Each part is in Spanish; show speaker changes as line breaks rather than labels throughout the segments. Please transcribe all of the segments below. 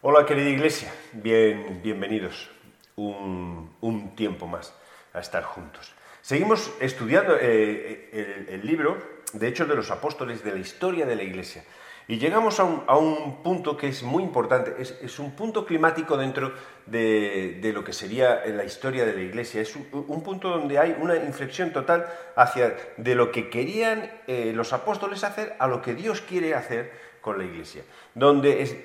Hola querida iglesia, Bien, bienvenidos. Un, tiempo más a estar juntos. Seguimos estudiando eh, el, el, libro de Hechos de los Apóstoles de la historia de la iglesia. Y llegamos a un, punto que es muy importante, es, un punto climático dentro de, lo que sería la historia de la iglesia, es un, un, punto donde hay una inflexión total hacia de lo que querían eh, los apóstoles hacer a lo que Dios quiere hacer con la iglesia, donde es,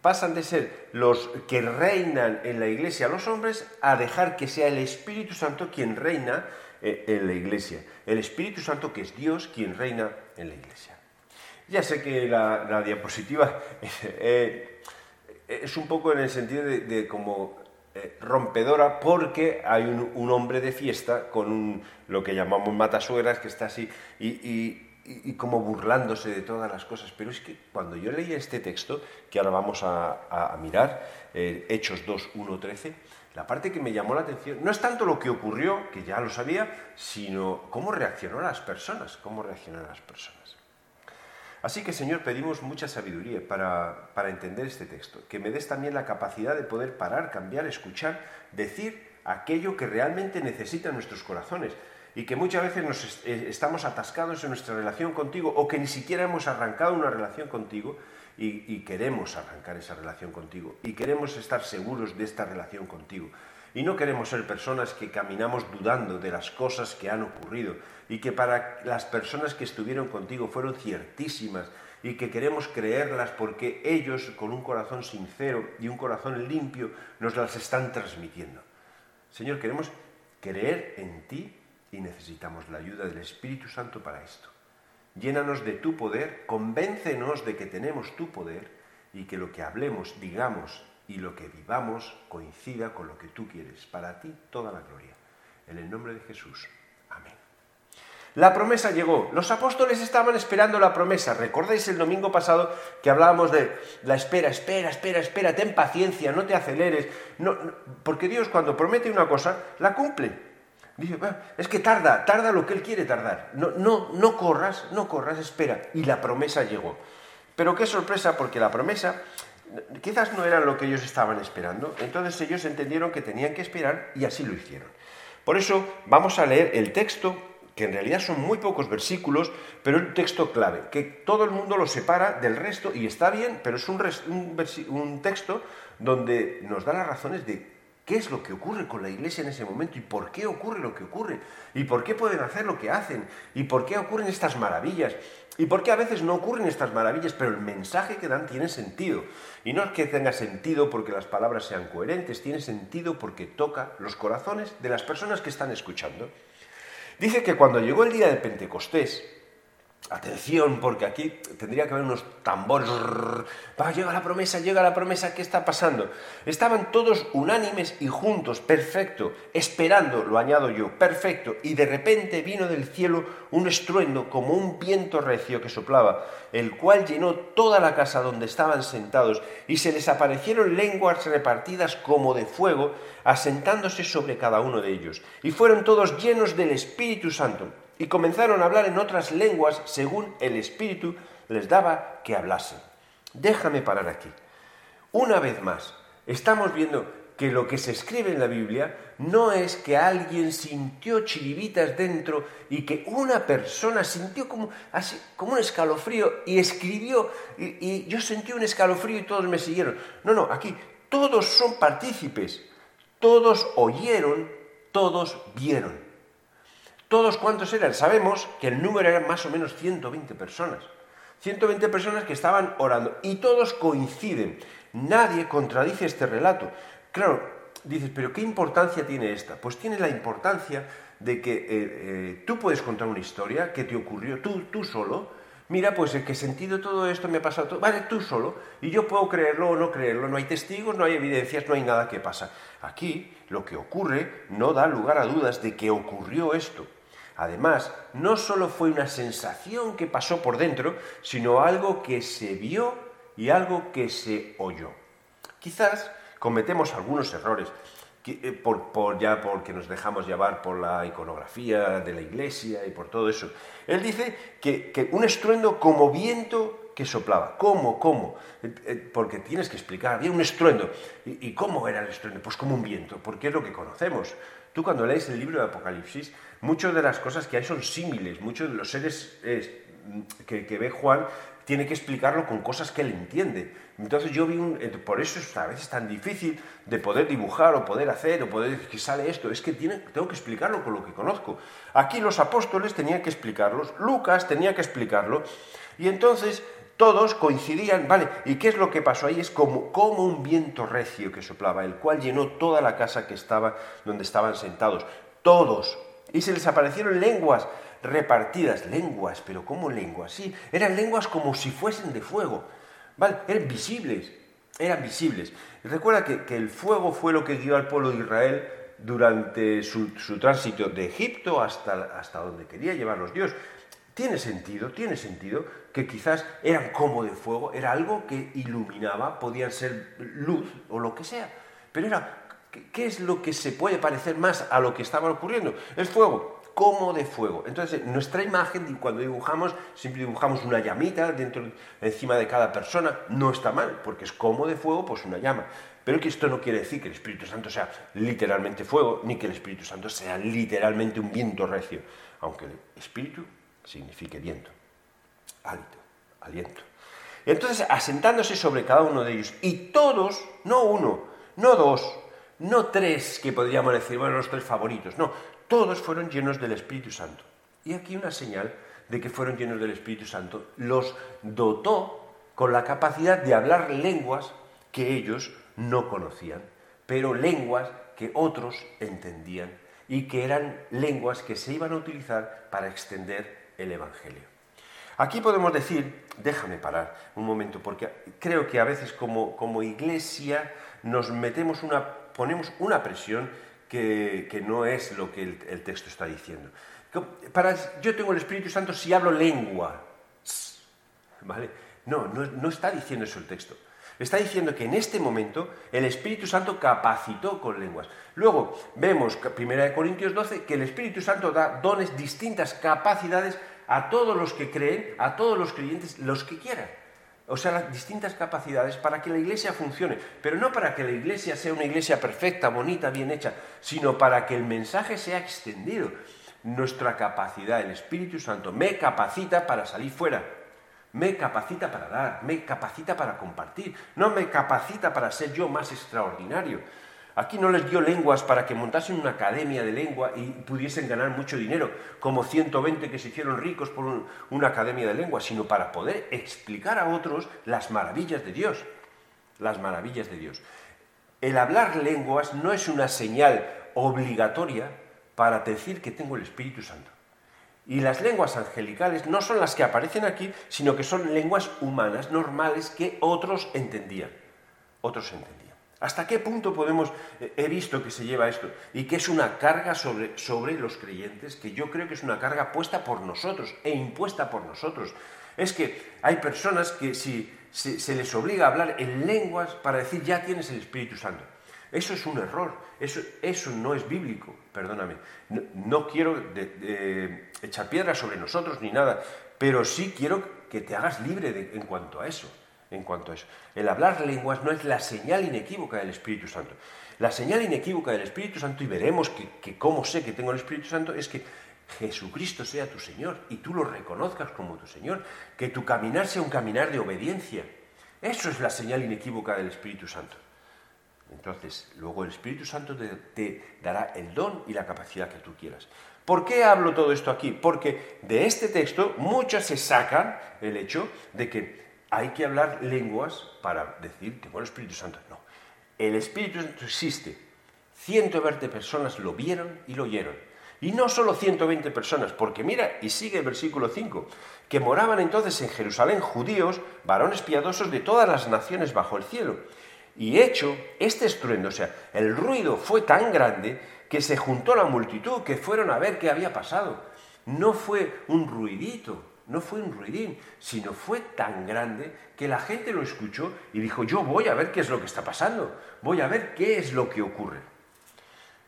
pasan de ser los que reinan en la iglesia los hombres a dejar que sea el Espíritu Santo quien reina eh, en la iglesia. El Espíritu Santo que es Dios quien reina en la iglesia. Ya sé que la, diapositiva eh, es un poco en el sentido de, como eh, rompedora porque hay un, hombre de fiesta con un, lo que llamamos matasuegras que está así y y, como burlándose de todas las cosas. Pero es que cuando yo leía este texto, que ahora vamos a mirar, eh, Hechos 2, 1, 13, la parte que me llamó la atención no es tanto lo que ocurrió, que ya lo sabía, sino cómo reaccionó las personas, cómo reaccionaron las personas. Así que, Señor, pedimos mucha sabiduría para, para entender este texto, que me des también la capacidad de poder parar, cambiar, escuchar, decir aquello que realmente necesitan nuestros corazones, y que muchas veces nos est eh, estamos atascados en nuestra relación contigo o que ni siquiera hemos arrancado una relación contigo y, y, queremos arrancar esa relación contigo y queremos estar seguros de esta relación contigo. Y no queremos ser personas que caminamos dudando de las cosas que han ocurrido y que para las personas que estuvieron contigo fueron ciertísimas y que queremos creerlas porque ellos con un corazón sincero y un corazón limpio nos las están transmitiendo. Señor, queremos creer en ti y necesitamos la ayuda del Espíritu Santo para esto. Llénanos de tu poder, convéncenos de que tenemos tu poder y que lo que hablemos, digamos y lo que vivamos coincida con lo que tú quieres. Para ti toda la gloria. En el nombre de Jesús. Amén. La promesa llegó. Los apóstoles estaban esperando la promesa. ¿Recordáis el domingo pasado que hablábamos de la espera, espera, espera, espera, ten paciencia, no te aceleres? No, porque Dios cuando promete una cosa, la cumple. Dice, es que tarda, tarda lo que él quiere tardar. No, no, no corras, no corras, espera. Y la promesa llegó. Pero qué sorpresa, porque la promesa quizás no era lo que ellos estaban esperando. Entonces ellos entendieron que tenían que esperar y así lo hicieron. Por eso vamos a leer el texto, que en realidad son muy pocos versículos, pero un texto clave, que todo el mundo lo separa del resto y está bien, pero es un texto donde nos da las razones de ¿Qué es lo que ocurre con la iglesia en ese momento? ¿Y por qué ocurre lo que ocurre? ¿Y por qué pueden hacer lo que hacen? ¿Y por qué ocurren estas maravillas? ¿Y por qué a veces no ocurren estas maravillas, pero el mensaje que dan tiene sentido? Y no es que tenga sentido porque las palabras sean coherentes, tiene sentido porque toca los corazones de las personas que están escuchando. Dice que cuando llegó el día de Pentecostés, Atención, porque aquí tendría que haber unos tambores. Va, llega la promesa, llega la promesa, ¿qué está pasando? Estaban todos unánimes y juntos, perfecto, esperando, lo añado yo, perfecto, y de repente vino del cielo un estruendo como un viento recio que soplaba, el cual llenó toda la casa donde estaban sentados, y se les aparecieron lenguas repartidas como de fuego, asentándose sobre cada uno de ellos, y fueron todos llenos del Espíritu Santo y comenzaron a hablar en otras lenguas según el Espíritu les daba que hablasen. Déjame parar aquí. Una vez más, estamos viendo que lo que se escribe en la Biblia no es que alguien sintió chiribitas dentro y que una persona sintió como, así, como un escalofrío y escribió y, y yo sentí un escalofrío y todos me siguieron. No, no, aquí todos son partícipes, todos oyeron, todos vieron. ¿Todos cuántos eran? Sabemos que el número era más o menos 120 personas. 120 personas que estaban orando y todos coinciden. Nadie contradice este relato. Claro, dices, pero ¿qué importancia tiene esta? Pues tiene la importancia de que eh, eh, tú puedes contar una historia que te ocurrió tú, tú solo. Mira, pues el que sentido todo esto me ha pasado todo. Vale, tú solo. Y yo puedo creerlo o no creerlo. No hay testigos, no hay evidencias, no hay nada que pasa. Aquí lo que ocurre no da lugar a dudas de que ocurrió esto. Además, no solo fue una sensación que pasó por dentro, sino algo que se vio y algo que se oyó. Quizás cometemos algunos errores, eh, por, ya porque nos dejamos llevar por la iconografía de la iglesia y por todo eso. Él dice que, que un estruendo como viento que soplaba. ¿Cómo? ¿Cómo? Eh, eh, porque tienes que explicar. Había un estruendo. ¿Y, cómo era el estruendo? Pues como un viento, porque es lo que conocemos. Tú cuando lees el libro de Apocalipsis, muchas de las cosas que hay son símiles. Muchos de los seres que, que ve Juan tiene que explicarlo con cosas que él entiende. Entonces yo vi un... Por eso es a veces tan difícil de poder dibujar o poder hacer o poder decir que sale esto. Es que tiene, tengo que explicarlo con lo que conozco. Aquí los apóstoles tenían que explicarlos, Lucas tenía que explicarlo. Y entonces todos coincidían, ¿vale? ¿Y qué es lo que pasó ahí? Es como, como un viento recio que soplaba, el cual llenó toda la casa que estaba donde estaban sentados. Todos. Y se les aparecieron lenguas repartidas, lenguas, pero ¿cómo lenguas? Sí, eran lenguas como si fuesen de fuego, ¿vale? Eran visibles, eran visibles. recuerda que, el fuego fue lo que dio al pueblo de Israel durante su, tránsito de Egipto hasta, hasta donde quería llevarlos Dios. Tiene sentido, tiene sentido que quizás eran como de fuego, era algo que iluminaba, podían ser luz o lo que sea, pero era, ¿qué es lo que se puede parecer más a lo que estaba ocurriendo? El fuego como de fuego. Entonces, nuestra imagen, cuando dibujamos, siempre dibujamos una llamita dentro, encima de cada persona, no está mal, porque es como de fuego, pues una llama. Pero que esto no quiere decir que el Espíritu Santo sea literalmente fuego, ni que el Espíritu Santo sea literalmente un viento recio, aunque el Espíritu signifique viento, hálito, aliento. Entonces, asentándose sobre cada uno de ellos, y todos, no uno, no dos, no tres, que podríamos decir, bueno, los tres favoritos, no, todos fueron llenos del Espíritu Santo. Y aquí una señal de que fueron llenos del Espíritu Santo. Los dotó con la capacidad de hablar lenguas que ellos no conocían, pero lenguas que otros entendían y que eran lenguas que se iban a utilizar para extender el Evangelio. Aquí podemos decir, déjame parar un momento, porque creo que a veces como, como iglesia nos metemos una, ponemos una presión que, no es lo que el, texto está diciendo. Para, yo tengo el Espíritu Santo si hablo lengua. ¿Vale? No, no, no está diciendo eso el texto. Está diciendo que en este momento el Espíritu Santo capacitó con lenguas. Luego vemos, 1 Corintios 12, que el Espíritu Santo da dones, distintas capacidades a todos los que creen, a todos los creyentes, los que quieran o sea, las distintas capacidades para que la iglesia funcione, pero no para que la iglesia sea una iglesia perfecta, bonita, bien hecha, sino para que el mensaje sea extendido. Nuestra capacidad, el Espíritu Santo, me capacita para salir fuera, me capacita para dar, me capacita para compartir, no me capacita para ser yo más extraordinario. Aquí no les dio lenguas para que montasen una academia de lengua y pudiesen ganar mucho dinero, como 120 que se hicieron ricos por una academia de lengua, sino para poder explicar a otros las maravillas de Dios. Las maravillas de Dios. El hablar lenguas no es una señal obligatoria para decir que tengo el Espíritu Santo. Y las lenguas angelicales no son las que aparecen aquí, sino que son lenguas humanas, normales, que otros entendían. Otros entendían. ¿Hasta qué punto podemos, eh, he visto que se lleva esto y que es una carga sobre, sobre los creyentes, que yo creo que es una carga puesta por nosotros e impuesta por nosotros? Es que hay personas que si se, les obliga a hablar en lenguas para decir ya tienes el Espíritu Santo. Eso es un error, eso, eso no es bíblico, perdóname. No, quiero echar piedras sobre nosotros ni nada, pero sí quiero que te hagas libre en cuanto a eso en cuanto a eso. El hablar lenguas no es la señal inequívoca del Espíritu Santo. La señal inequívoca del Espíritu Santo, y veremos que, que cómo sé que tengo el Espíritu Santo, es que Jesucristo sea tu Señor y tú lo reconozcas como tu Señor, que tu caminar sea un caminar de obediencia. Eso es la señal inequívoca del Espíritu Santo. Entonces, luego el Espíritu Santo te, te, dará el don y la capacidad que tú quieras. ¿Por qué hablo todo esto aquí? Porque de este texto muchas se sacan el hecho de que hay que hablar lenguas para decir que el Espíritu Santo. No, el Espíritu Santo existe. 120 personas lo vieron y lo oyeron. Y no solo 120 personas, porque mira, y sigue el versículo 5, que moraban entonces en Jerusalén judíos, varones piadosos de todas las naciones bajo el cielo. Y hecho este estruendo, o sea, el ruido fue tan grande que se juntó la multitud que fueron a ver qué había pasado. No fue un ruidito, no fue un ruidín, sino fue tan grande que la gente lo escuchó y dijo, yo voy a ver qué es lo que está pasando, voy a ver qué es lo que ocurre.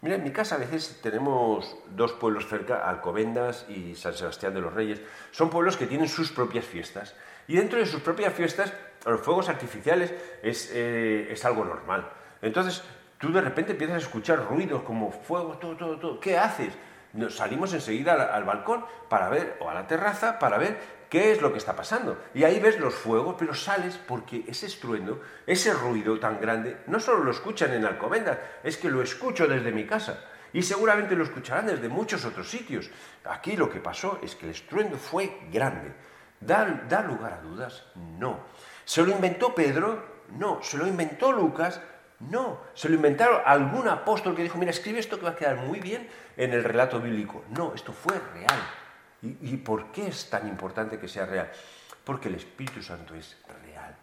Mira, en mi casa a veces tenemos dos pueblos cerca, Alcobendas y San Sebastián de los Reyes. Son pueblos que tienen sus propias fiestas. Y dentro de sus propias fiestas, los fuegos artificiales es, eh, es algo normal. Entonces, tú de repente empiezas a escuchar ruidos como fuego, todo, todo, todo. ¿Qué haces? Nos salimos enseguida al, al, balcón para ver, o a la terraza, para ver qué es lo que está pasando. Y ahí ves los fuegos, pero sales porque ese estruendo, ese ruido tan grande, no solo lo escuchan en Alcobendas, es que lo escucho desde mi casa. Y seguramente lo escucharán desde muchos otros sitios. Aquí lo que pasó es que el estruendo fue grande. ¿Da, da lugar a dudas? No. ¿Se lo inventó Pedro? No. ¿Se lo inventó Lucas? No, se lo inventaron algún apóstol que dijo, mira, escribe esto que va a quedar muy bien en el relato bíblico. No, esto fue real. ¿Y, ¿Y, por qué es tan importante que sea real? Porque el Espíritu Santo es real.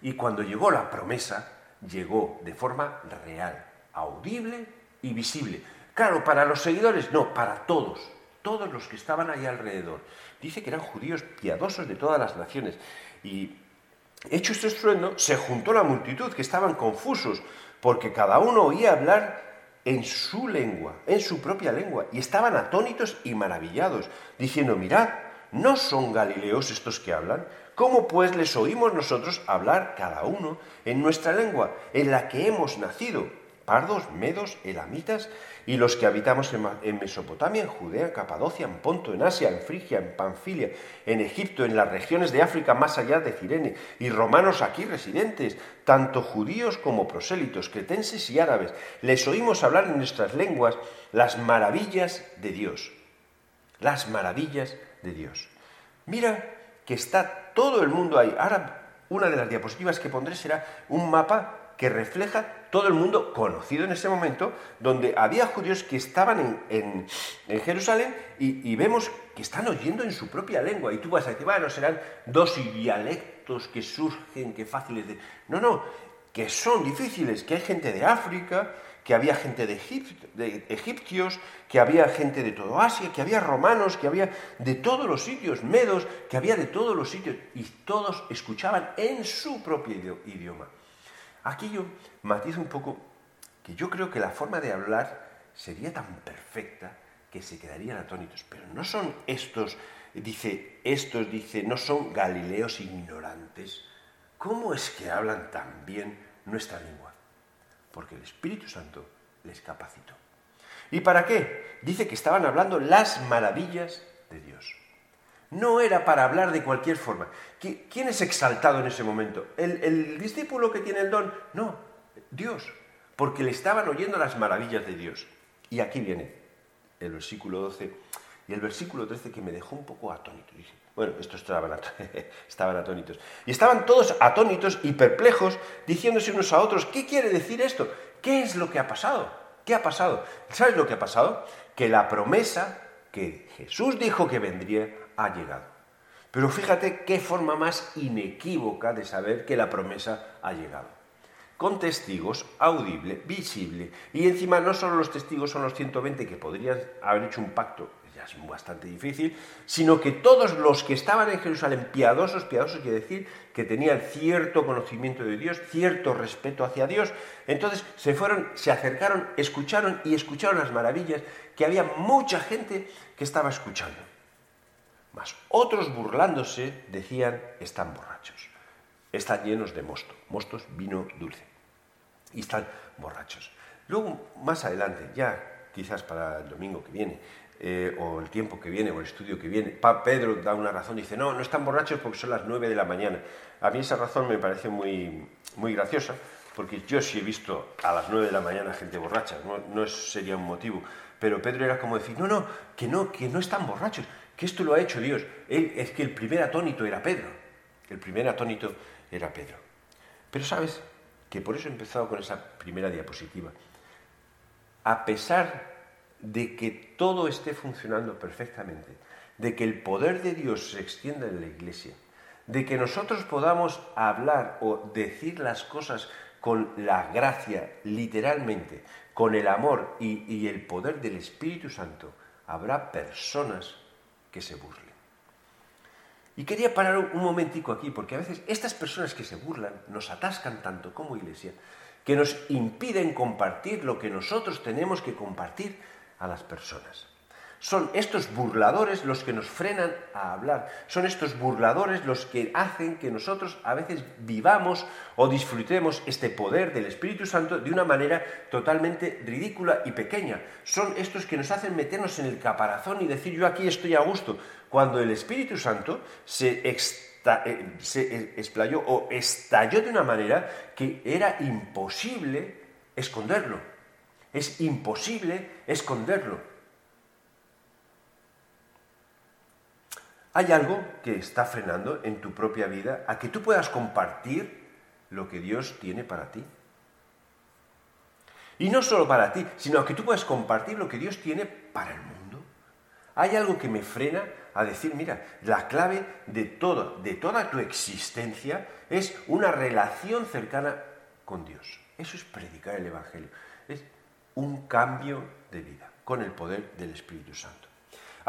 Y cuando llegó la promesa, llegó de forma real, audible y visible. Claro, para los seguidores, no, para todos, todos los que estaban ahí alrededor. Dice que eran judíos piadosos de todas las naciones. Y hecho este estruendo, se juntó la multitud, que estaban confusos, porque cada uno oía hablar en su lengua, en su propia lengua, y estaban atónitos y maravillados, diciendo, mirad, ¿no son galileos estos que hablan? ¿Cómo pues les oímos nosotros hablar cada uno en nuestra lengua, en la que hemos nacido? Pardos, medos, elamitas, y los que habitamos en Mesopotamia, en Judea, en Capadocia, en Ponto, en Asia, en Frigia, en Panfilia, en Egipto, en las regiones de África más allá de Cirene, y romanos aquí residentes, tanto judíos como prosélitos, cretenses y árabes, les oímos hablar en nuestras lenguas las maravillas de Dios. Las maravillas de Dios. Mira que está todo el mundo ahí. Ahora, una de las diapositivas que pondré será un mapa que refleja todo el mundo conocido en ese momento, donde había judíos que estaban en, en, Jerusalén y, vemos que están oyendo en su propia lengua. Y tú vas a decir, bueno, serán dos dialectos que surgen, que fáciles de... No, no, que son difíciles, que hay gente de África, que había gente de, de egipcios, que había gente de todo Asia, que había romanos, que había de todos los sitios, medos, que había de todos los sitios, y todos escuchaban en su propio idioma. Aquí yo matizo un poco que yo creo que la forma de hablar sería tan perfecta que se quedarían atónitos. Pero no son estos, dice, estos, dice, no son galileos ignorantes. ¿Cómo es que hablan tan bien nuestra lengua? Porque el Espíritu Santo les capacitó. ¿Y para qué? Dice que estaban hablando las maravillas de Dios. No era para hablar de cualquier forma. ¿Quién es exaltado en ese momento? ¿El, ¿El, discípulo que tiene el don? No, Dios, porque le estaban oyendo las maravillas de Dios. Y aquí viene el versículo 12 y el versículo 13 que me dejó un poco atónito. Bueno, estos estaban atónitos. Y estaban todos atónitos y perplejos, diciéndose unos a otros, ¿qué quiere decir esto? ¿Qué es lo que ha pasado? ¿Qué ha pasado? ¿Sabes lo que ha pasado? Que la promesa que Jesús dijo que vendría ha llegado. Pero fíjate qué forma más inequívoca de saber que la promesa ha llegado. Con testigos, audible, visible, y encima no solo los testigos son los 120 que podrían haber hecho un pacto, ya es bastante difícil, sino que todos los que estaban en Jerusalén piadosos, piadosos quiere decir que tenían cierto conocimiento de Dios, cierto respeto hacia Dios, entonces se fueron, se acercaron, escucharon y escucharon las maravillas que había mucha gente que estaba escuchando. Otros burlándose decían, están borrachos, están llenos de mosto, mostos, vino dulce, y están borrachos. Luego, más adelante, ya quizás para el domingo que viene, eh, o el tiempo que viene, o el estudio que viene, Pedro da una razón, dice, no, no están borrachos porque son las nueve de la mañana. A mí esa razón me parece muy, muy graciosa, porque yo sí he visto a las nueve de la mañana gente borracha, no, no sería un motivo. Pero Pedro era como decir, no, no, que no, que no están borrachos, que esto lo ha hecho Dios. Es que el primer atónito era Pedro. El primer atónito era Pedro. Pero sabes que por eso he empezado con esa primera diapositiva. A pesar de que todo esté funcionando perfectamente, de que el poder de Dios se extienda en la iglesia, de que nosotros podamos hablar o decir las cosas con la gracia, literalmente, con el amor y el poder del Espíritu Santo, habrá personas que se burlen. Y quería parar un momentico aquí, porque a veces estas personas que se burlan nos atascan tanto como iglesia, que nos impiden compartir lo que nosotros tenemos que compartir a las personas. Son estos burladores los que nos frenan a hablar. Son estos burladores los que hacen que nosotros a veces vivamos o disfrutemos este poder del Espíritu Santo de una manera totalmente ridícula y pequeña. Son estos que nos hacen meternos en el caparazón y decir yo aquí estoy a gusto, cuando el Espíritu Santo se, eh, explayó o estalló de una manera que era imposible esconderlo. Es imposible esconderlo. Hay algo que está frenando en tu propia vida a que tú puedas compartir lo que Dios tiene para ti. Y no solo para ti, sino a que tú puedas compartir lo que Dios tiene para el mundo. Hay algo que me frena a decir, mira, la clave de todo, de toda tu existencia es una relación cercana con Dios. Eso es predicar el Evangelio. Es un cambio de vida con el poder del Espíritu Santo.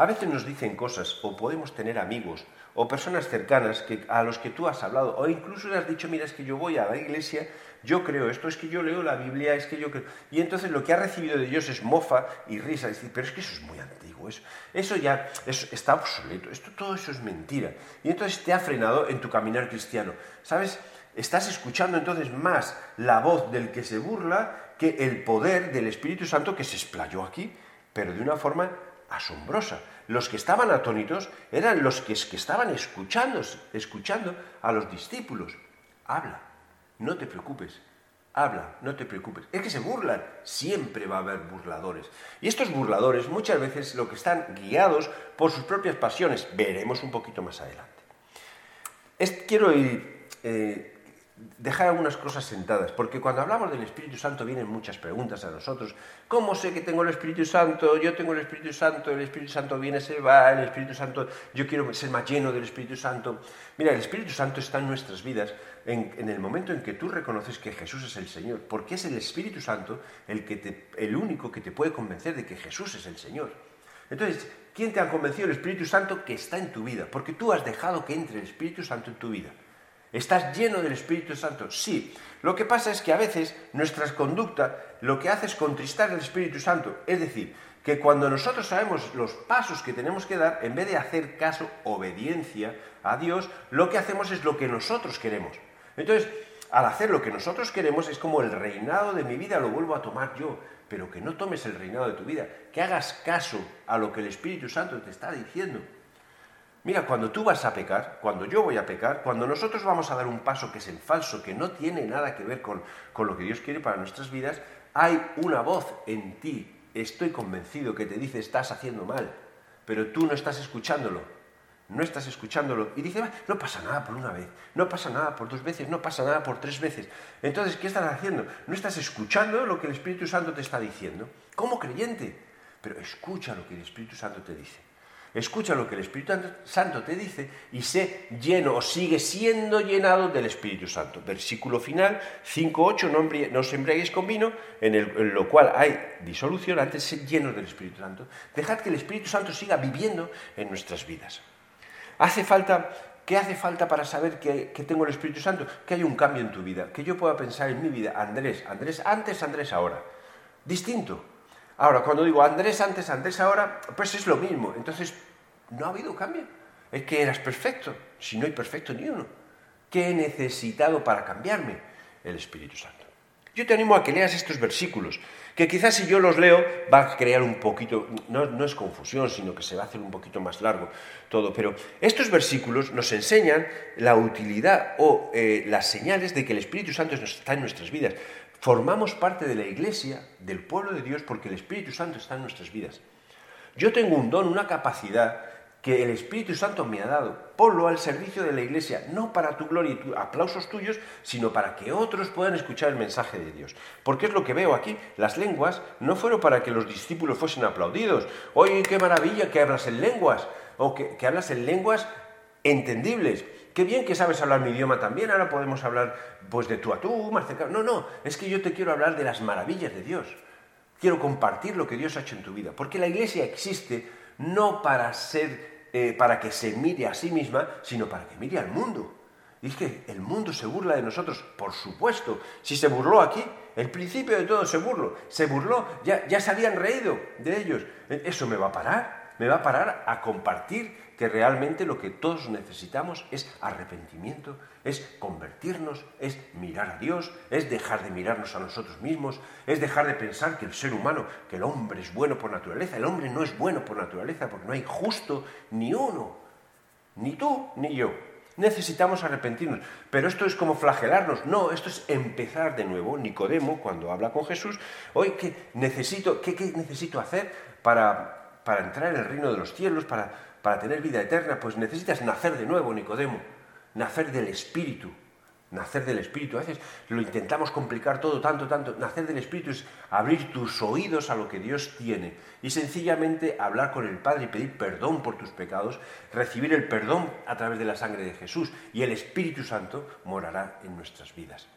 A veces nos dicen cosas o podemos tener amigos o personas cercanas que, a los que tú has hablado o incluso le has dicho, mira, es que yo voy a la iglesia, yo creo esto, es que yo leo la Biblia, es que yo creo... Y entonces lo que ha recibido de Dios es mofa y risa, decir, pero es que eso es muy antiguo, eso, eso ya está obsoleto, esto, todo eso es mentira. Y entonces te ha frenado en tu caminar cristiano. ¿Sabes? Estás escuchando entonces más la voz del que se burla que el poder del Espíritu Santo que se explayó aquí, pero de una forma asombrosa. Los que estaban atónitos eran los que, estaban escuchando, escuchando a los discípulos. Habla, no te preocupes, habla, no te preocupes. Es que se burlan, siempre va a haber burladores. Y estos burladores muchas veces lo que están guiados por sus propias pasiones, veremos un poquito más adelante. quiero ir eh, dejar algunas cosas sentadas, porque cuando hablamos del Espíritu Santo vienen muchas preguntas a nosotros. ¿Cómo sé que tengo el Espíritu Santo? Yo tengo el Espíritu Santo, el Espíritu Santo viene, se va, el Espíritu Santo, yo quiero ser más lleno del Espíritu Santo. Mira, el Espíritu Santo está en nuestras vidas en, el momento en que tú reconoces que Jesús es el Señor, porque es el Espíritu Santo el, que te, el único que te puede convencer de que Jesús es el Señor. Entonces, ¿quién te ha convencido? El Espíritu Santo que está en tu vida, porque tú has dejado que entre el Espíritu Santo en tu vida. ¿Estás lleno del Espíritu Santo? Sí. Lo que pasa es que a veces nuestra conducta lo que hace es contristar al Espíritu Santo. Es decir, que cuando nosotros sabemos los pasos que tenemos que dar, en vez de hacer caso, obediencia a Dios, lo que hacemos es lo que nosotros queremos. Entonces, al hacer lo que nosotros queremos es como el reinado de mi vida lo vuelvo a tomar yo, pero que no tomes el reinado de tu vida, que hagas caso a lo que el Espíritu Santo te está diciendo. Mira, cuando tú vas a pecar, cuando yo voy a pecar, cuando nosotros vamos a dar un paso que es en falso, que no tiene nada que ver con, lo que Dios quiere para nuestras vidas, hay una voz en ti, estoy convencido, que te dice estás haciendo mal, pero tú no estás escuchándolo, no estás escuchándolo. Y dice, no pasa nada por una vez, no pasa nada por dos veces, no pasa nada por tres veces. Entonces, ¿qué estás haciendo? No estás escuchando lo que el Espíritu Santo te está diciendo, como creyente, pero escucha lo que el Espíritu Santo te dice. Escucha lo que el Espíritu Santo te dice y sé lleno o sigue siendo llenado del Espíritu Santo. Versículo final 5.8, no, os embriaguéis con vino, en, lo cual hay disolución, antes ser llenos del Espíritu Santo. Dejad que el Espíritu Santo siga viviendo en nuestras vidas. Hace falta, ¿Qué hace falta para saber que, que tengo el Espíritu Santo? Que hay un cambio en tu vida, que yo pueda pensar en mi vida, Andrés, Andrés antes, Andrés ahora. Distinto, Ahora, cuando digo Andrés antes, Andrés ahora, pues es lo mismo. Entonces, no ha habido cambio. Es que eras perfecto, si no hay perfecto ni uno. ¿Qué he necesitado para cambiarme? El Espíritu Santo. Yo te animo a que leas estos versículos, que quizás si yo los leo va a crear un poquito, no, es confusión, sino que se va a hacer un poquito más largo todo, pero estos versículos nos enseñan la utilidad o eh, las señales de que el Espíritu Santo está en nuestras vidas. Formamos parte de la iglesia, del pueblo de Dios, porque el Espíritu Santo está en nuestras vidas. Yo tengo un don, una capacidad que el Espíritu Santo me ha dado. Ponlo al servicio de la iglesia, no para tu gloria y aplausos tuyos, sino para que otros puedan escuchar el mensaje de Dios. Porque es lo que veo aquí. Las lenguas no fueron para que los discípulos fuesen aplaudidos. Oye, qué maravilla que hablas en lenguas. O que, que hablas en lenguas entendibles. Qué bien que sabes hablar mi idioma también, ahora podemos hablar pues de tú a tú, más. No, no, es que yo te quiero hablar de las maravillas de Dios. Quiero compartir lo que Dios ha hecho en tu vida, porque la iglesia existe no para ser, eh, para que se mire a sí misma, sino para que mire al mundo. Y es que el mundo se burla de nosotros, por supuesto. Si se burló aquí, el principio de todo se burló. Se burló, ya, ya se habían reído de ellos. ¿Eso me va a parar? ¿Me va a parar a compartir que realmente lo que todos necesitamos es arrepentimiento, es convertirnos, es mirar a Dios, es dejar de mirarnos a nosotros mismos, es dejar de pensar que el ser humano, que el hombre es bueno por naturaleza. El hombre no es bueno por naturaleza porque no hay justo ni uno, ni tú ni yo necesitamos arrepentirnos. Pero esto es como flagelarnos. No, esto es empezar de nuevo. Nicodemo, cuando habla con Jesús, hoy, ¿qué necesito, qué, necesito hacer para, para, entrar en el reino de los cielos, para, para tener vida eterna? Pues necesitas nacer de nuevo, Nicodemo, nacer del Espíritu. Nacer del Espíritu. A veces lo intentamos complicar todo tanto, tanto. Nacer del Espíritu es abrir tus oídos a lo que Dios tiene y sencillamente hablar con el Padre y pedir perdón por tus pecados, recibir el perdón a través de la sangre de Jesús y el Espíritu Santo morará en nuestras vidas.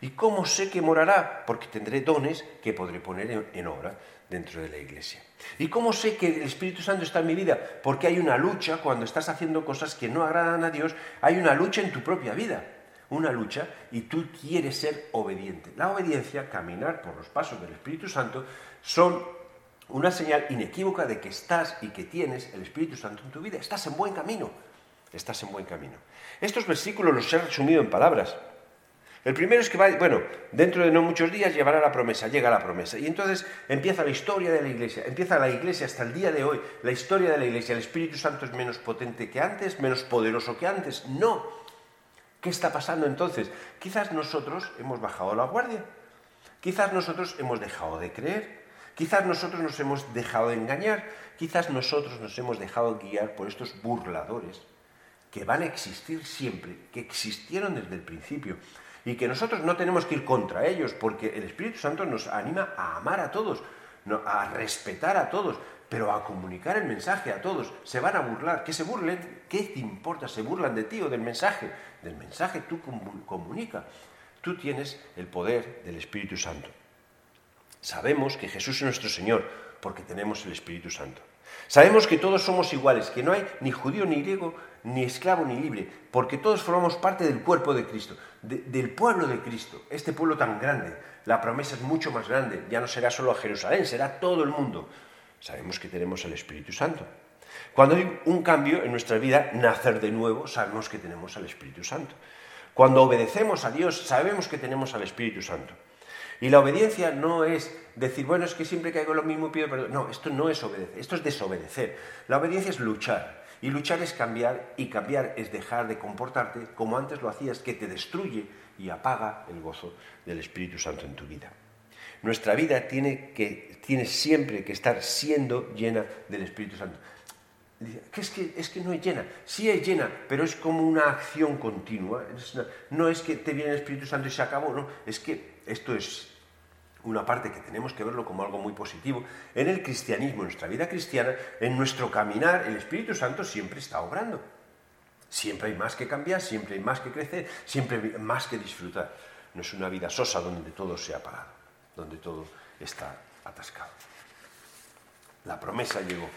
¿Y cómo sé que morará? Porque tendré dones que podré poner en obra dentro de la iglesia. ¿Y cómo sé que el Espíritu Santo está en mi vida? Porque hay una lucha cuando estás haciendo cosas que no agradan a Dios, hay una lucha en tu propia vida una lucha y tú quieres ser obediente. La obediencia, caminar por los pasos del Espíritu Santo, son una señal inequívoca de que estás y que tienes el Espíritu Santo en tu vida. Estás en buen camino. Estás en buen camino. Estos versículos los he resumido en palabras. El primero es que va, bueno, dentro de no muchos días llevará la promesa, llega la promesa. Y entonces empieza la historia de la iglesia, empieza la iglesia hasta el día de hoy, la historia de la iglesia. El Espíritu Santo es menos potente que antes, menos poderoso que antes. No, ¿Qué está pasando entonces? Quizás nosotros hemos bajado la guardia, quizás nosotros hemos dejado de creer, quizás nosotros nos hemos dejado de engañar, quizás nosotros nos hemos dejado guiar por estos burladores que van a existir siempre, que existieron desde el principio y que nosotros no tenemos que ir contra ellos porque el Espíritu Santo nos anima a amar a todos, a respetar a todos, pero a comunicar el mensaje a todos. Se van a burlar, que se burlen, ¿qué te importa? Se burlan de ti o del mensaje. Del mensaje tú comunica. Tú tienes el poder del Espíritu Santo. Sabemos que Jesús es nuestro Señor porque tenemos el Espíritu Santo. Sabemos que todos somos iguales, que no hay ni judío ni griego, ni esclavo ni libre, porque todos formamos parte del cuerpo de Cristo, del pueblo de Cristo, este pueblo tan grande. La promesa es mucho más grande, ya no será solo a Jerusalén, será todo el mundo sabemos que tenemos el Espíritu Santo. Cuando hay un cambio en nuestra vida, nacer de nuevo, sabemos que tenemos al Espíritu Santo. Cuando obedecemos a Dios, sabemos que tenemos al Espíritu Santo. Y la obediencia no es decir, bueno, es que siempre caigo lo mismo pido perdón. No, esto no es obedecer, esto es desobedecer. La obediencia es luchar. Y luchar es cambiar, y cambiar es dejar de comportarte como antes lo hacías, que te destruye y apaga el gozo del Espíritu Santo en tu vida. Nuestra vida tiene, que, tiene siempre que estar siendo llena del Espíritu Santo. es que, es que no es llena. Sí es llena, pero es como una acción continua. no es que te viene el Espíritu Santo y se acabó, no. Es que esto es una parte que tenemos que verlo como algo muy positivo. En el cristianismo, en nuestra vida cristiana, en nuestro caminar, el Espíritu Santo siempre está obrando. Siempre hay más que cambiar, siempre hay más que crecer, siempre hay más que disfrutar. No es una vida sosa donde todo se ha parado donde todo está atascado. La promesa llegó.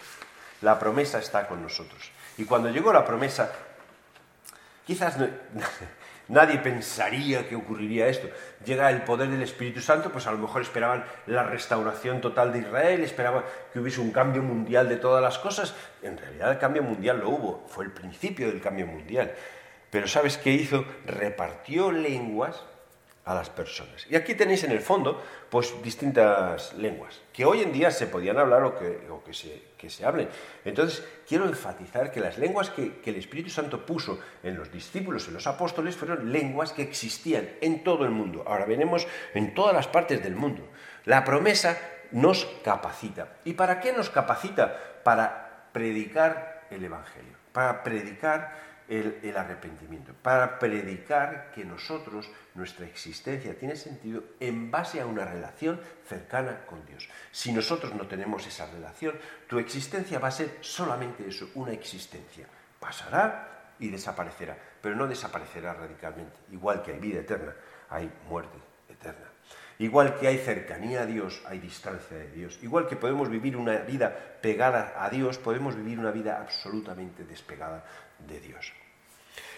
La promesa está con nosotros. Y cuando llegó la promesa, quizás nadie pensaría que ocurriría esto. Llega el poder del Espíritu Santo, pues a lo mejor esperaban la restauración total de Israel, esperaban que hubiese un cambio mundial de todas las cosas. En realidad el cambio mundial lo hubo, fue el principio del cambio mundial. Pero ¿sabes qué hizo? Repartió lenguas a las personas. Y aquí tenéis en el fondo pues distintas lenguas que hoy en día se podían hablar o que, que, se, que se, hablen. Entonces quiero enfatizar que las lenguas que, que el Espíritu Santo puso en los discípulos, en los apóstoles, fueron lenguas que existían en todo el mundo. Ahora venimos en todas las partes del mundo. La promesa nos capacita. ¿Y para qué nos capacita? Para predicar el Evangelio, para predicar el, arrepentimiento, para predicar que nosotros, nuestra existencia tiene sentido en base a una relación cercana con Dios. Si nosotros no tenemos esa relación, tu existencia va a ser solamente eso, una existencia. Pasará y desaparecerá, pero no desaparecerá radicalmente. Igual que hay vida eterna, hay muerte eterna. Igual que hay cercanía a Dios, hay distancia de Dios. Igual que podemos vivir una vida pegada a Dios, podemos vivir una vida absolutamente despegada de Dios.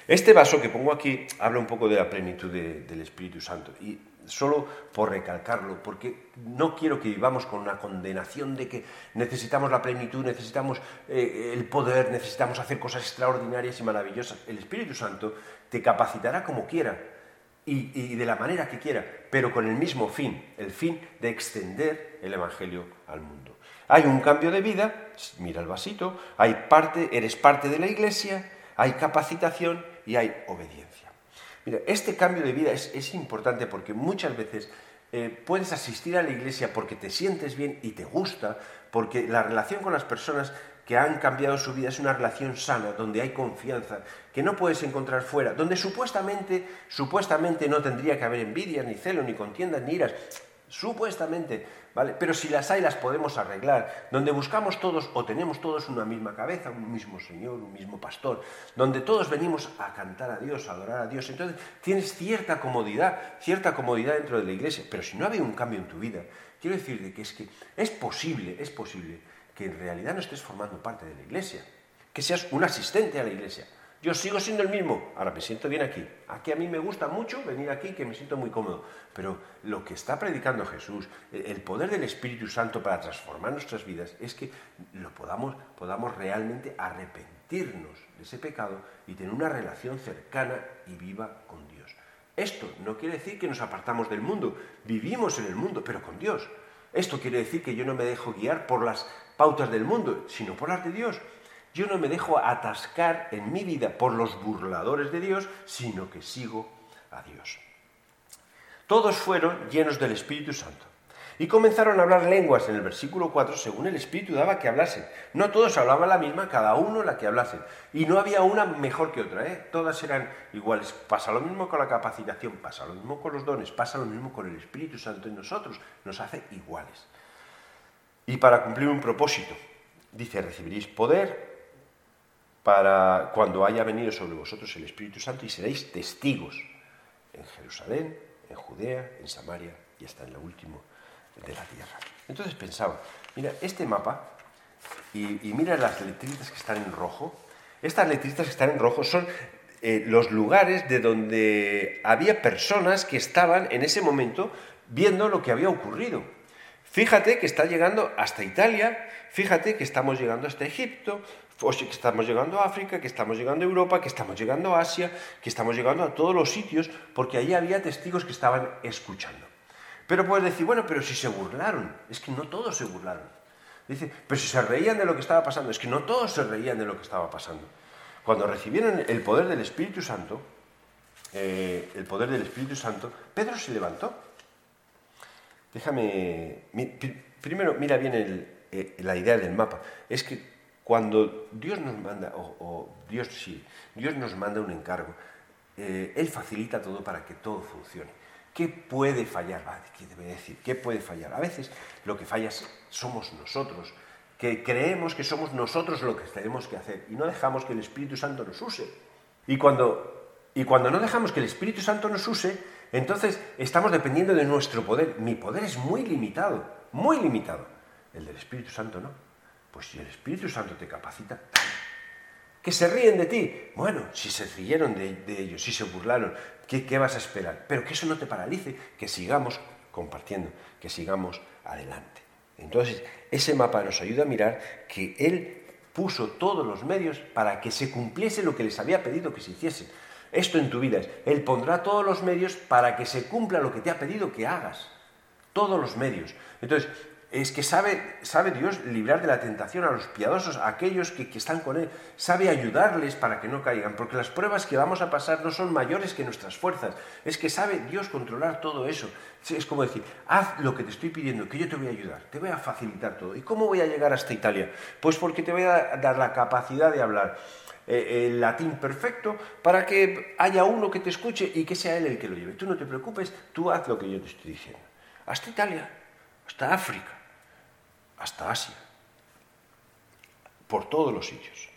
Este vaso que pongo aquí habla un poco de la plenitud del Espíritu Santo. Y solo por recalcarlo, porque no quiero que vivamos con una condenación de que necesitamos la plenitud, necesitamos eh, el poder, necesitamos hacer cosas extraordinarias y maravillosas. El Espíritu Santo te capacitará como quiera y, y de la manera que quiera, pero con el mismo fin, el fin de extender el Evangelio al mundo. Hay un cambio de vida, mira el vasito, hay parte, eres parte de la iglesia, hay capacitación y hay obediencia. Mira, este cambio de vida es, importante porque muchas veces eh, puedes asistir a la iglesia porque te sientes bien y te gusta, porque la relación con las personas que han cambiado su vida es una relación sana, donde hay confianza, que no puedes encontrar fuera, donde supuestamente, supuestamente no tendría que haber envidias, ni celos, ni contiendas, ni iras, supuestamente, ¿vale? Pero si las hay las podemos arreglar, donde buscamos todos o tenemos todos una misma cabeza, un mismo Señor, un mismo pastor, donde todos venimos a cantar a Dios, a adorar a Dios, entonces tienes cierta comodidad, cierta comodidad dentro de la iglesia, pero si no ha habido un cambio en tu vida, quiero decirte que es que es posible, es posible que en realidad no estés formando parte de la iglesia, que seas un asistente a la iglesia, yo sigo siendo el mismo, ahora me siento bien aquí. Aquí a mí me gusta mucho venir aquí, que me siento muy cómodo. Pero lo que está predicando Jesús, el poder del Espíritu Santo para transformar nuestras vidas, es que lo podamos, podamos realmente arrepentirnos de ese pecado y tener una relación cercana y viva con Dios. Esto no quiere decir que nos apartamos del mundo, vivimos en el mundo, pero con Dios. Esto quiere decir que yo no me dejo guiar por las pautas del mundo, sino por las de Dios. Yo no me dejo atascar en mi vida por los burladores de Dios, sino que sigo a Dios. Todos fueron llenos del Espíritu Santo y comenzaron a hablar lenguas en el versículo 4 según el Espíritu daba que hablasen. No todos hablaban la misma, cada uno la que hablasen. Y no había una mejor que otra, ¿eh? todas eran iguales. Pasa lo mismo con la capacitación, pasa lo mismo con los dones, pasa lo mismo con el Espíritu Santo en nosotros, nos hace iguales. Y para cumplir un propósito, dice, recibiréis poder para cuando haya venido sobre vosotros el Espíritu Santo y seréis testigos en Jerusalén, en Judea, en Samaria y hasta en lo último de la tierra. Entonces pensaba, mira, este mapa, y, mira las letritas que están en rojo, estas letritas que están en rojo son eh, los lugares de donde había personas que estaban en ese momento viendo lo que había ocurrido. Fíjate que está llegando hasta Italia, fíjate que estamos llegando hasta Egipto, que estamos llegando a África, que estamos llegando a Europa, que estamos llegando a Asia, que estamos llegando a todos los sitios, porque allí había testigos que estaban escuchando. Pero puedes decir, bueno, pero si se burlaron, es que no todos se burlaron. Dice, pero si se reían de lo que estaba pasando, es que no todos se reían de lo que estaba pasando. Cuando recibieron el poder del Espíritu Santo, eh, el poder del Espíritu Santo, Pedro se levantó. Déjame, primero mira bien eh, la idea del mapa. Es que cuando Dios nos manda, o, Dios sí, Dios nos manda un encargo, eh, Él facilita todo para que todo funcione. ¿Qué puede fallar? ¿Qué debe decir? ¿Qué puede fallar? A veces lo que falla somos nosotros, que creemos que somos nosotros lo que tenemos que hacer y no dejamos que el Espíritu Santo nos use. Y cuando, y cuando no dejamos que el Espíritu Santo nos use, entonces estamos dependiendo de nuestro poder. Mi poder es muy limitado, muy limitado. El del Espíritu Santo no. Pues si el Espíritu Santo te capacita, que se ríen de ti. Bueno, si se rieron de, ellos, si se burlaron, ¿qué, ¿qué, vas a esperar? Pero que eso no te paralice, que sigamos compartiendo, que sigamos adelante. Entonces, ese mapa nos ayuda a mirar que Él puso todos los medios para que se cumpliese lo que les había pedido que se hiciese. Esto en tu vida es, Él pondrá todos los medios para que se cumpla lo que te ha pedido que hagas. Todos los medios. Entonces, es que sabe, sabe Dios librar de la tentación a los piadosos, a aquellos que, están con Él. Sabe ayudarles para que no caigan, porque las pruebas que vamos a pasar no son mayores que nuestras fuerzas. Es que sabe Dios controlar todo eso. Es como decir, haz lo que te estoy pidiendo, que yo te voy a ayudar, te voy a facilitar todo. ¿Y cómo voy a llegar hasta Italia? Pues porque te voy a dar la capacidad de hablar eh, el latín perfecto para que haya uno que te escuche y que sea Él el que lo lleve. Tú no te preocupes, tú haz lo que yo te estoy diciendo. Hasta Italia, hasta África hasta Asia, por todos los sitios.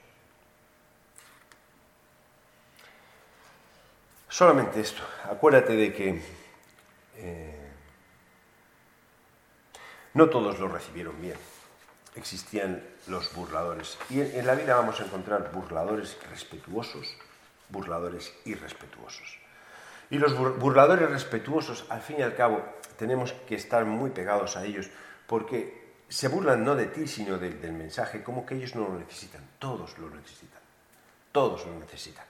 Solamente esto, acuérdate de que eh, no todos lo recibieron bien. Existían los burladores. Y en, la vida vamos a encontrar burladores respetuosos burladores irrespetuosos. Y los burladores respetuosos, al fin y al cabo, tenemos que estar muy pegados a ellos porque se burlan no de ti, sino del mensaje, como que ellos no lo necesitan. Todos lo necesitan. Todos lo necesitan.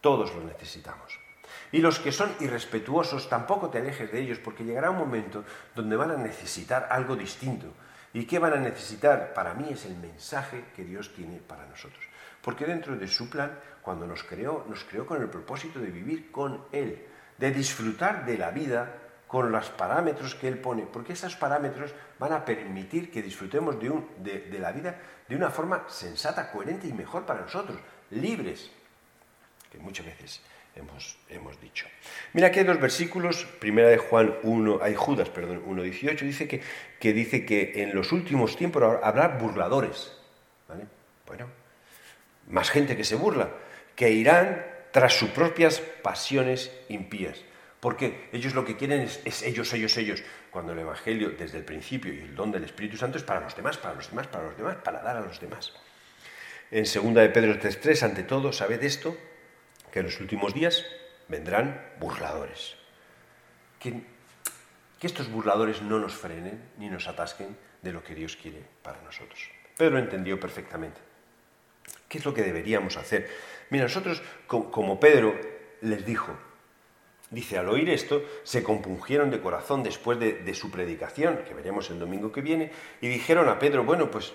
Todos lo necesitamos. Y los que son irrespetuosos, tampoco te alejes de ellos, porque llegará un momento donde van a necesitar algo distinto. ¿Y qué van a necesitar? Para mí es el mensaje que Dios tiene para nosotros. Porque dentro de su plan, cuando nos creó, nos creó con el propósito de vivir con Él, de disfrutar de la vida con los parámetros que Él pone, porque esos parámetros van a permitir que disfrutemos de, un, de, la vida de una forma sensata, coherente y mejor para nosotros, libres, que muchas veces hemos, hemos dicho. Mira aquí hay dos versículos, primera de Juan 1, hay Judas, perdón, 1.18, dice que, que dice que en los últimos tiempos habrá burladores, ¿vale? Bueno, más gente que se burla, que irán tras sus propias pasiones impías. Porque ellos lo que quieren es, ellos, ellos, ellos. Cuando el Evangelio, desde el principio, y el don del Espíritu Santo es para los demás, para los demás, para los demás, para dar a los demás. En 2 de Pedro 3.3, ante todo, sabed esto, que en los últimos días vendrán burladores. Que, que estos burladores no nos frenen ni nos atasquen de lo que Dios quiere para nosotros. Pedro entendió perfectamente. ¿Qué es lo que deberíamos hacer? Mira, nosotros, como Pedro les dijo, Dice, al oír esto, se compungieron de corazón después de, su predicación, que veremos el domingo que viene, y dijeron a Pedro, bueno, pues,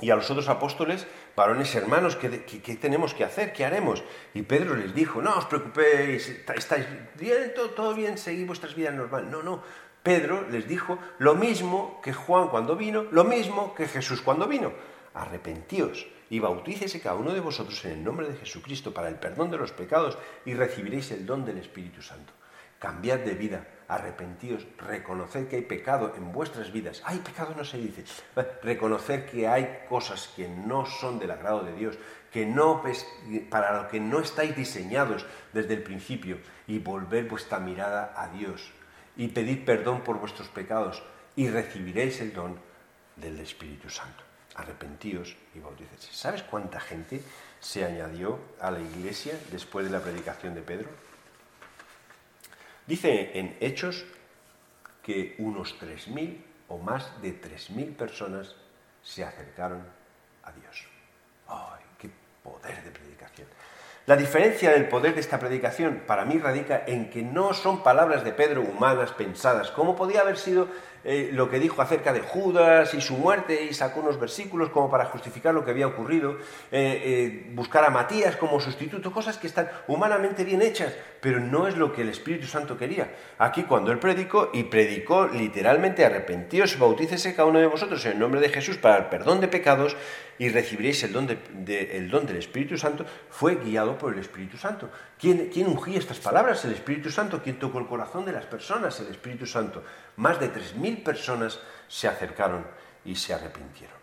y a los otros apóstoles, varones hermanos, ¿qué, tenemos que hacer? ¿Qué haremos? Y Pedro les dijo, no os preocupéis, estáis bien, todo, todo bien, seguid vuestras vidas normales. No, no, Pedro les dijo lo mismo que Juan cuando vino, lo mismo que Jesús cuando vino. Arrepentíos y bautícese cada uno de vosotros en el nombre de Jesucristo para el perdón de los pecados y recibiréis el don del Espíritu Santo. Cambiad de vida, arrepentíos, reconoced que hay pecado en vuestras vidas. Hay pecado no se dice. Reconocer que hay cosas que no son del agrado de Dios, que no para lo que no estáis diseñados desde el principio y volver vuestra mirada a Dios y pedid perdón por vuestros pecados y recibiréis el don del Espíritu Santo arrepentíos y bautícese. ¿Sabes cuánta gente se añadió a la iglesia después de la predicación de Pedro? Dice en Hechos que unos 3.000 o más de 3.000 personas se acercaron a Dios. ¡Ay, qué poder de predicación! La diferencia del poder de esta predicación para mí radica en que no son palabras de Pedro humanas, pensadas, como podía haber sido eh, lo que dijo acerca de Judas y su muerte y sacó unos versículos como para justificar lo que había ocurrido, eh, eh, buscar a Matías como sustituto, cosas que están humanamente bien hechas, pero no es lo que el Espíritu Santo quería. Aquí cuando él predicó y predicó literalmente arrepentíos, bautícese cada uno de vosotros en el nombre de Jesús para el perdón de pecados y recibiréis el don, el don del Espíritu Santo, fue guiado por el Espíritu Santo. ¿Quién, ¿Quién ungía estas palabras? El Espíritu Santo. ¿Quién tocó el corazón de las personas? El Espíritu Santo. Más de 3.000 personas se acercaron y se arrepintieron.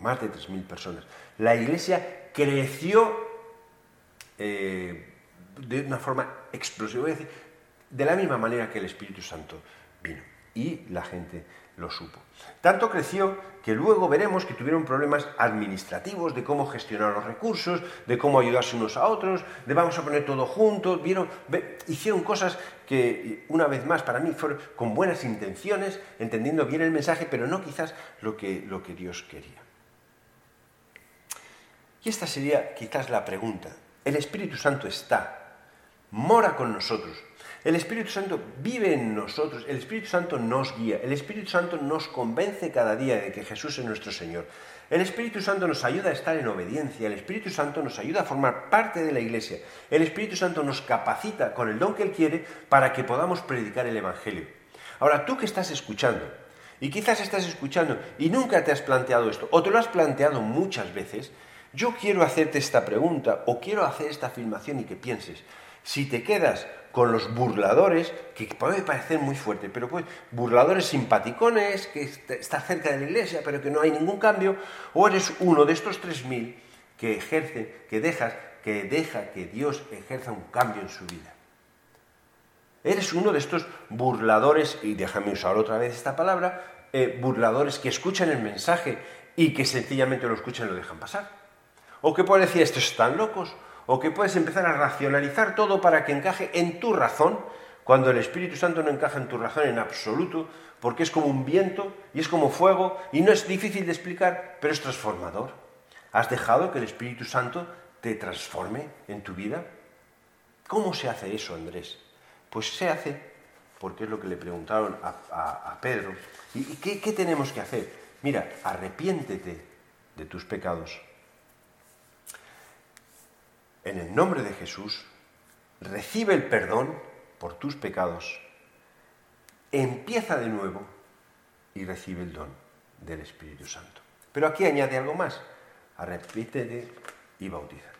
Más de 3.000 personas. La iglesia creció eh, de una forma explosiva, de la misma manera que el Espíritu Santo vino. Y la gente lo supo. Tanto creció que luego veremos que tuvieron problemas administrativos de cómo gestionar los recursos, de cómo ayudarse unos a otros, de vamos a poner todo junto, vieron, hicieron cosas que una vez más para mí fueron con buenas intenciones, entendiendo bien el mensaje, pero no quizás lo que, lo que Dios quería. Y esta sería quizás la pregunta. El Espíritu Santo está, mora con nosotros, el Espíritu Santo vive en nosotros, el Espíritu Santo nos guía, el Espíritu Santo nos convence cada día de que Jesús es nuestro Señor. El Espíritu Santo nos ayuda a estar en obediencia, el Espíritu Santo nos ayuda a formar parte de la Iglesia, el Espíritu Santo nos capacita con el don que Él quiere para que podamos predicar el Evangelio. Ahora, tú que estás escuchando, y quizás estás escuchando y nunca te has planteado esto, o te lo has planteado muchas veces, yo quiero hacerte esta pregunta o quiero hacer esta afirmación y que pienses, si te quedas con los burladores, que puede parecer muy fuerte, pero pues burladores simpaticones, que está cerca de la iglesia, pero que no hay ningún cambio, o eres uno de estos 3.000 que ejerce, que dejas, que deja que Dios ejerza un cambio en su vida. Eres uno de estos burladores, y déjame usar otra vez esta palabra, eh, burladores que escuchan el mensaje y que sencillamente lo escuchan y lo dejan pasar. O que puede decir, estos están locos, o que puedes empezar a racionalizar todo para que encaje en tu razón, cuando el Espíritu Santo no encaja en tu razón en absoluto, porque es como un viento y es como fuego y no es difícil de explicar, pero es transformador. ¿Has dejado que el Espíritu Santo te transforme en tu vida? ¿Cómo se hace eso, Andrés? Pues se hace, porque es lo que le preguntaron a, Pedro. ¿Y, qué, qué tenemos que hacer? Mira, arrepiéntete de tus pecados. En el nombre de Jesús, recibe el perdón por tus pecados, empieza de nuevo y recibe el don del Espíritu Santo. Pero aquí añade algo más, arrepiéntete y bautízate.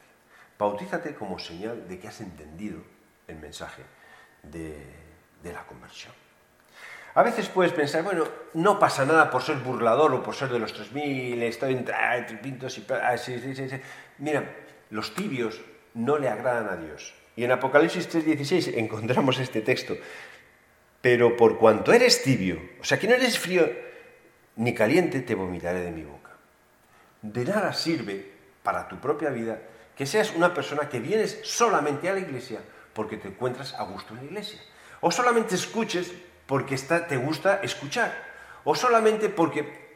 Bautízate como señal de que has entendido el mensaje de, la conversión. A veces puedes pensar, bueno, no pasa nada por ser burlador o por ser de los 3.000, estoy entre, pintos y... Mira, los tibios no le agradan a Dios. Y en Apocalipsis 3.16 encontramos este texto. Pero por cuanto eres tibio, o sea que no eres frío ni caliente, te vomitaré de mi boca. De nada sirve para tu propia vida que seas una persona que vienes solamente a la iglesia porque te encuentras a gusto en la iglesia. O solamente escuches porque te gusta escuchar. O solamente porque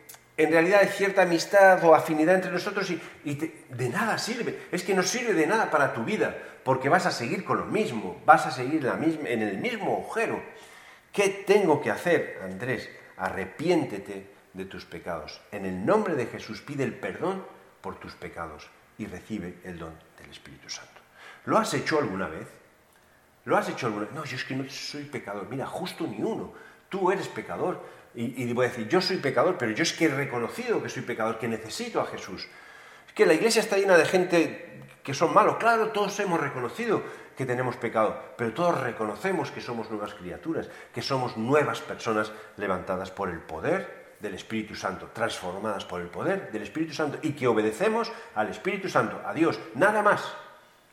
en realidad hay cierta amistad o afinidad entre nosotros y, de nada sirve. Es que no sirve de nada para tu vida porque vas a seguir con lo mismo, vas a seguir en el mismo agujero. ¿Qué tengo que hacer, Andrés? Arrepiéntete de tus pecados. En el nombre de Jesús pide el perdón por tus pecados y recibe el don del Espíritu Santo. ¿Lo has hecho alguna vez? ¿Lo has hecho alguna vez? No, yo es que no soy pecador. Mira, justo ni uno. Tú eres pecador. Y, y voy a decir, yo soy pecador, pero yo es que he reconocido que soy pecador, que necesito a Jesús. Es que la iglesia está llena de gente que son malos. Claro, todos hemos reconocido que tenemos pecado, pero todos reconocemos que somos nuevas criaturas, que somos nuevas personas levantadas por el poder del Espíritu Santo, transformadas por el poder del Espíritu Santo y que obedecemos al Espíritu Santo, a Dios, nada más,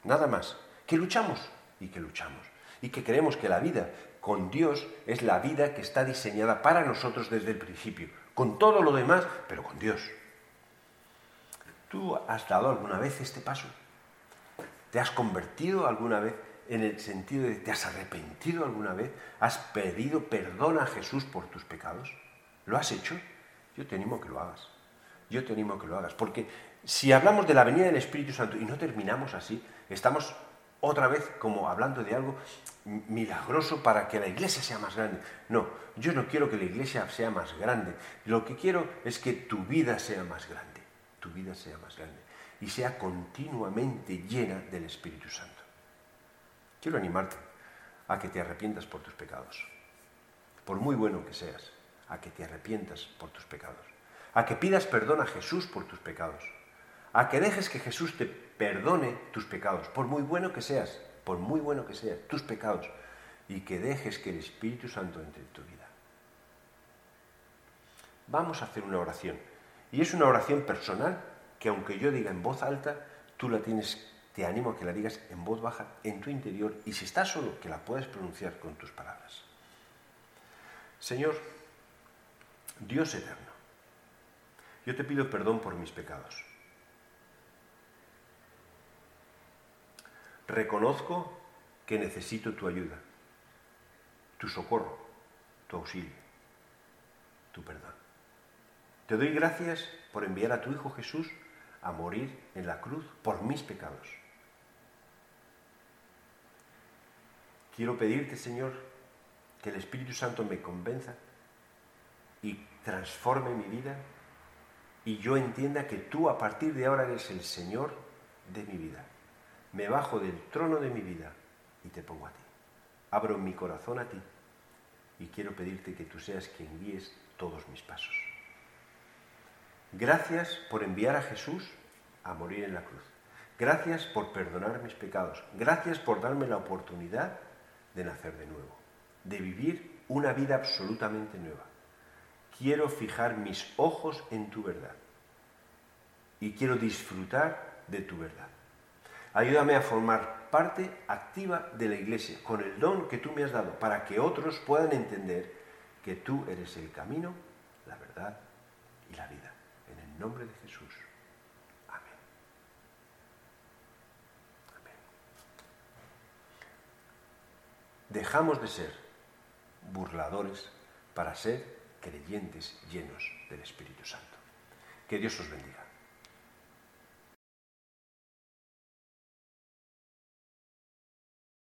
nada más, que luchamos y que luchamos y que creemos que la vida con Dios es la vida que está diseñada para nosotros desde el principio, con todo lo demás, pero con Dios. ¿Tú has dado alguna vez este paso? ¿Te has convertido alguna vez en el sentido de te has arrepentido alguna vez? ¿Has pedido perdón a Jesús por tus pecados? ¿Lo has hecho? Yo te animo que lo hagas. Yo te animo que lo hagas. Porque si hablamos de la venida del Espíritu Santo y no terminamos así, estamos otra vez como hablando de algo milagroso para que la iglesia sea más grande. No, yo no quiero que la iglesia sea más grande. Lo que quiero es que tu vida sea más grande. Tu vida sea más grande. Y sea continuamente llena del Espíritu Santo. Quiero animarte a que te arrepientas por tus pecados. Por muy bueno que seas a que te arrepientas por tus pecados, a que pidas perdón a Jesús por tus pecados, a que dejes que Jesús te perdone tus pecados, por muy bueno que seas, por muy bueno que seas, tus pecados, y que dejes que el Espíritu Santo entre en tu vida. Vamos a hacer una oración, y es una oración personal que aunque yo diga en voz alta, tú la tienes, te animo a que la digas en voz baja, en tu interior, y si estás solo, que la puedas pronunciar con tus palabras. Señor, Dios eterno, yo te pido perdón por mis pecados. Reconozco que necesito tu ayuda, tu socorro, tu auxilio, tu perdón. Te doy gracias por enviar a tu Hijo Jesús a morir en la cruz por mis pecados. Quiero pedirte, Señor, que el Espíritu Santo me convenza y transforme mi vida y yo entienda que tú a partir de ahora eres el Señor de mi vida. Me bajo del trono de mi vida y te pongo a ti. Abro mi corazón a ti y quiero pedirte que tú seas quien guíes todos mis pasos. Gracias por enviar a Jesús a morir en la cruz. Gracias por perdonar mis pecados. Gracias por darme la oportunidad de nacer de nuevo, de vivir una vida absolutamente nueva quiero fijar mis ojos en tu verdad y quiero disfrutar de tu verdad. Ayúdame a formar parte activa de la iglesia con el don que tú me has dado para que otros puedan entender que tú eres el camino, la verdad y la vida. En el nombre de Jesús. Amén. Dejamos de ser burladores para ser creyentes llenos del Espíritu Santo. Que Dios os bendiga.